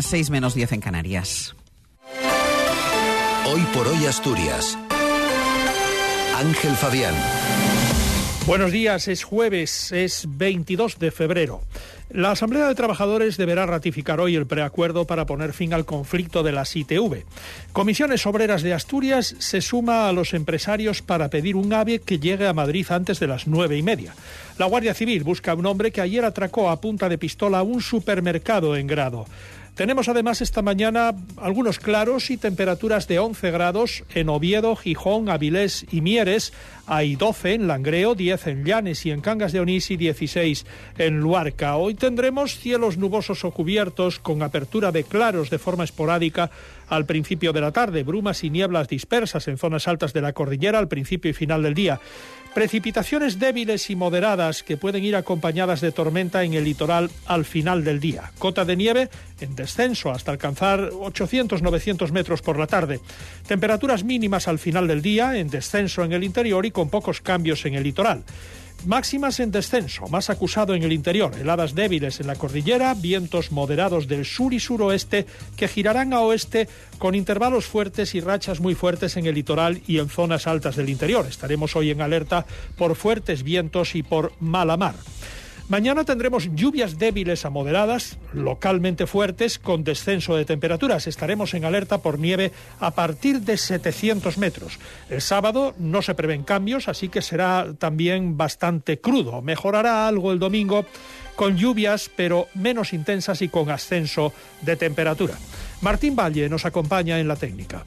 mañana, 6 menos 10 en Canarias. Hoy por hoy Asturias. Ángel Fabián. Buenos días, es jueves, es 22 de febrero. La Asamblea de Trabajadores deberá ratificar hoy el preacuerdo para poner fin al conflicto de las ITV. Comisiones Obreras de Asturias se suma a los empresarios para pedir un AVE que llegue a Madrid antes de las nueve y media. La Guardia Civil busca a un hombre que ayer atracó a punta de pistola un supermercado en Grado. Tenemos además esta mañana algunos claros y temperaturas de 11 grados en Oviedo, Gijón, Avilés y Mieres. Hay 12 en Langreo, 10 en Llanes y en Cangas de Onís y 16 en Luarca. Hoy tendremos cielos nubosos o cubiertos con apertura de claros de forma esporádica al principio de la tarde, brumas y nieblas dispersas en zonas altas de la cordillera al principio y final del día. Precipitaciones débiles y moderadas que pueden ir acompañadas de tormenta en el litoral al final del día. Cota de nieve en descenso hasta alcanzar 800-900 metros por la tarde. Temperaturas mínimas al final del día en descenso en el interior y con pocos cambios en el litoral. Máximas en descenso, más acusado en el interior, heladas débiles en la cordillera, vientos moderados del sur y suroeste que girarán a oeste con intervalos fuertes y rachas muy fuertes en el litoral y en zonas altas del interior. Estaremos hoy en alerta por fuertes vientos y por mala mar. Mañana tendremos lluvias débiles a moderadas, localmente fuertes, con descenso de temperaturas. Estaremos en alerta por nieve a partir de 700 metros. El sábado no se prevén cambios, así que será también bastante crudo. Mejorará algo el domingo con lluvias, pero menos intensas y con ascenso de temperatura. Martín Valle nos acompaña en la técnica.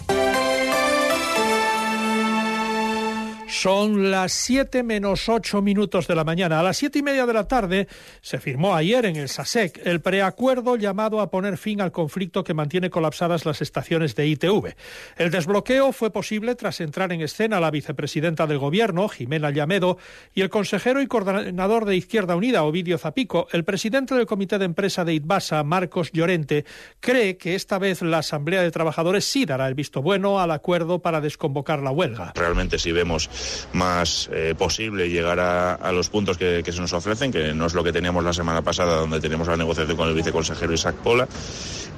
Son las 7 menos 8 minutos de la mañana. A las siete y media de la tarde se firmó ayer en el SASEC el preacuerdo llamado a poner fin al conflicto que mantiene colapsadas las estaciones de ITV. El desbloqueo fue posible tras entrar en escena la vicepresidenta del Gobierno, Jimena Llamedo, y el consejero y coordinador de Izquierda Unida, Ovidio Zapico. El presidente del Comité de Empresa de ITBASA, Marcos Llorente, cree que esta vez la Asamblea de Trabajadores sí dará el visto bueno al acuerdo para desconvocar la huelga. Realmente si vemos más eh, posible llegar a, los puntos que, que, se nos ofrecen, que no es lo que teníamos la semana pasada, donde teníamos la negociación con el viceconsejero Isaac Pola.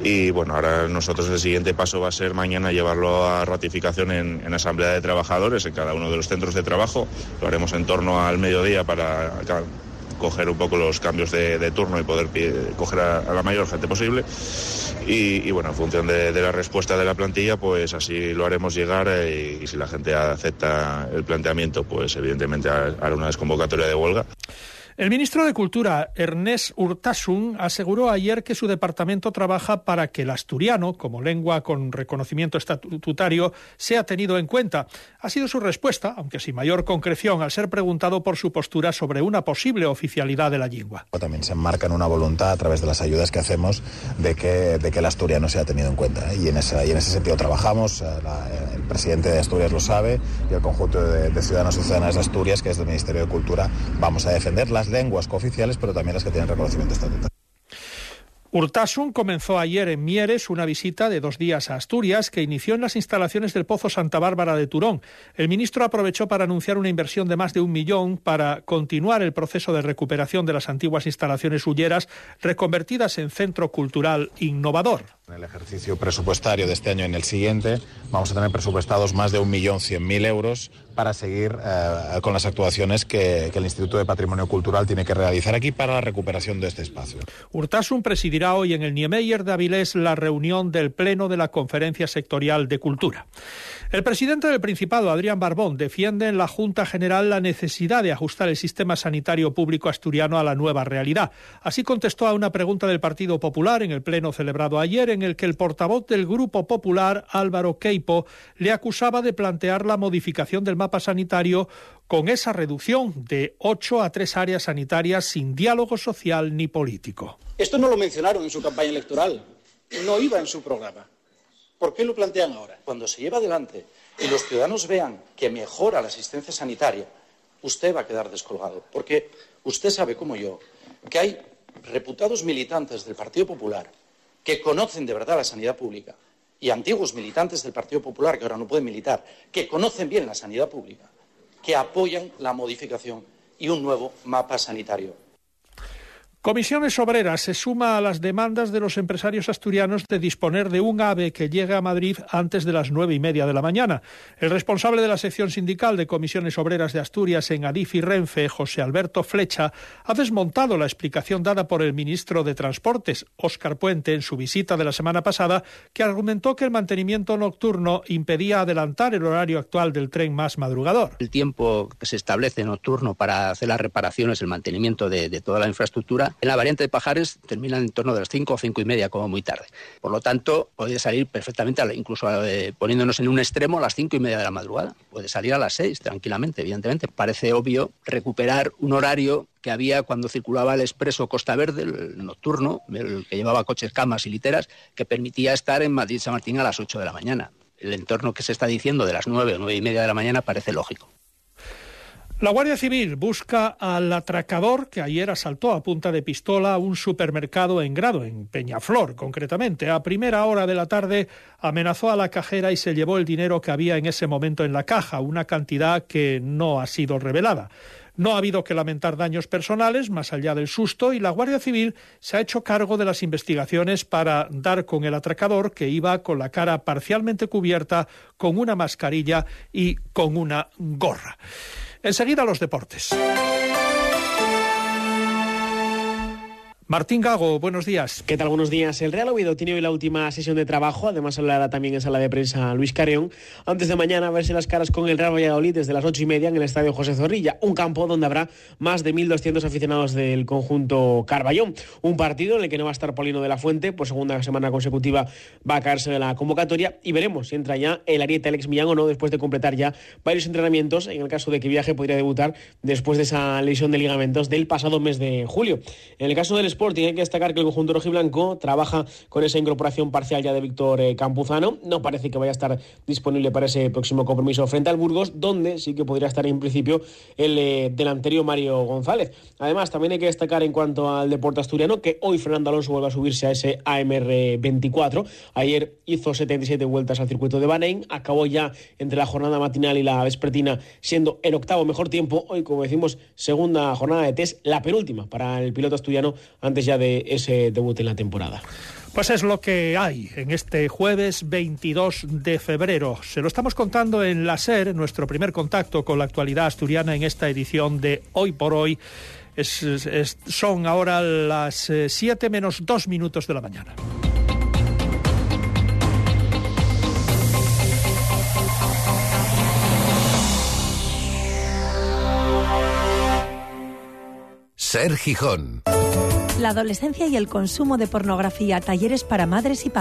Y bueno, ahora nosotros el siguiente paso va a ser mañana llevarlo a ratificación en, en Asamblea de Trabajadores, en cada uno de los centros de trabajo. Lo haremos en torno al mediodía para coger un poco los cambios de, turno y poder coger a, la mayor gente posible. Y, y bueno, en función de, la respuesta de la plantilla, pues así lo haremos llegar eh, y si la gente acepta el planteamiento, pues evidentemente hará una desconvocatoria de huelga. El ministro de Cultura, Ernest Urtasun, aseguró ayer que su departamento trabaja para que el asturiano, como lengua con reconocimiento estatutario, sea tenido en cuenta. Ha sido su respuesta, aunque sin mayor concreción, al ser preguntado por su postura sobre una posible oficialidad de la lengua. También se enmarca en una voluntad, a través de las ayudas que hacemos, de que, de que el asturiano sea tenido en cuenta. Y en, ese sentido trabajamos. La, el presidente de Asturias lo sabe y el conjunto de, de ciudadanos y ciudadanas de Asturias, que es del Ministerio de Cultura, vamos a defender las lenguas cooficiales, pero también las que tienen reconocimiento estatutario. Urtasun comenzó ayer en Mieres una visita de dos días a Asturias que inició en las instalaciones del Pozo Santa Bárbara de Turón. El ministro aprovechó para anunciar una inversión de más de un millón para continuar el proceso de recuperación de las antiguas instalaciones hulleras reconvertidas en centro cultural innovador. En el ejercicio presupuestario de este año y en el siguiente vamos a tener presupuestados más de un millón cien mil euros para seguir eh, con las actuaciones que, que, el Instituto de Patrimonio Cultural tiene que realizar aquí para la recuperación de este espacio. Urtasun presidirá hoy en el Niemeyer de Avilés la reunión del Pleno de la Conferencia Sectorial de Cultura. El presidente del Principado, Adrián Barbón, defiende en la Junta General la necesidad de ajustar el sistema sanitario público asturiano a la nueva realidad. Así contestó a una pregunta del Partido Popular en el Pleno celebrado ayer, en el que el portavoz del Grupo Popular, Álvaro Queipo, le acusaba de plantear la modificación del mapa sanitario con esa reducción de ocho a tres áreas sanitarias sin diálogo social ni político. Esto no lo mencionaron en su campaña electoral, no iba en su programa. ¿Por qué lo plantean ahora? Cuando se lleva adelante y los ciudadanos vean que mejora la asistencia sanitaria, usted va a quedar descolgado. Porque usted sabe, como yo, que hay reputados militantes del Partido Popular que conocen de verdad la sanidad pública y antiguos militantes del Partido Popular que ahora no pueden militar, que conocen bien la sanidad pública, que apoyan la modificación y un nuevo mapa sanitario. Comisiones Obreras se suma a las demandas de los empresarios asturianos de disponer de un AVE que llegue a Madrid antes de las nueve y media de la mañana. El responsable de la sección sindical de Comisiones Obreras de Asturias en Adif y Renfe, José Alberto Flecha, ha desmontado la explicación dada por el ministro de Transportes, Óscar Puente, en su visita de la semana pasada, que argumentó que el mantenimiento nocturno impedía adelantar el horario actual del tren más madrugador. El tiempo que se establece nocturno para hacer las reparaciones, el mantenimiento de, de toda la infraestructura, en la variante de Pajares terminan en torno de las 5 o 5 y media, como muy tarde. Por lo tanto, puede salir perfectamente, incluso eh, poniéndonos en un extremo, a las 5 y media de la madrugada. Puede salir a las 6, tranquilamente, evidentemente. Parece obvio recuperar un horario que había cuando circulaba el expreso Costa Verde, el nocturno, el que llevaba coches, camas y literas, que permitía estar en Madrid-San Martín a las 8 de la mañana. El entorno que se está diciendo de las 9 o 9 y media de la mañana parece lógico. La Guardia Civil busca al atracador que ayer asaltó a punta de pistola un supermercado en Grado, en Peñaflor concretamente. A primera hora de la tarde amenazó a la cajera y se llevó el dinero que había en ese momento en la caja, una cantidad que no ha sido revelada. No ha habido que lamentar daños personales más allá del susto y la Guardia Civil se ha hecho cargo de las investigaciones para dar con el atracador que iba con la cara parcialmente cubierta, con una mascarilla y con una gorra. Enseguida los deportes. Martín Gago, buenos días. ¿Qué tal? Buenos días. El Real Oviedo tiene hoy la última sesión de trabajo, además hablará también en sala de prensa Luis Careón, antes de mañana a verse las caras con el Real Valladolid desde las ocho y media en el Estadio José Zorrilla, un campo donde habrá más de 1.200 aficionados del conjunto Carballón. Un partido en el que no va a estar Polino de la Fuente, por segunda semana consecutiva va a caerse de la convocatoria y veremos si entra ya el Arieta Alex Millán o no después de completar ya varios entrenamientos, en el caso de que viaje podría debutar después de esa lesión de ligamentos del pasado mes de julio. En el caso del Sporting hay que destacar que el conjunto rojiblanco trabaja con esa incorporación parcial ya de Víctor eh, Campuzano. No parece que vaya a estar disponible para ese próximo compromiso frente al Burgos, donde sí que podría estar en principio el eh, delantero Mario González. Además, también hay que destacar en cuanto al deporte asturiano que hoy Fernando Alonso vuelve a subirse a ese AMR 24. Ayer hizo 77 vueltas al circuito de Bahrein, acabó ya entre la jornada matinal y la vespertina siendo el octavo mejor tiempo. Hoy, como decimos, segunda jornada de test, la penúltima para el piloto asturiano antes ya de ese debut en la temporada. Pues es lo que hay en este jueves 22 de febrero. Se lo estamos contando en la SER, nuestro primer contacto con la actualidad asturiana en esta edición de Hoy por Hoy. son ahora las 7 eh, menos 2 minutos de la mañana. Ser Gijón la adolescencia y el consumo de pornografía, talleres para madres y padres.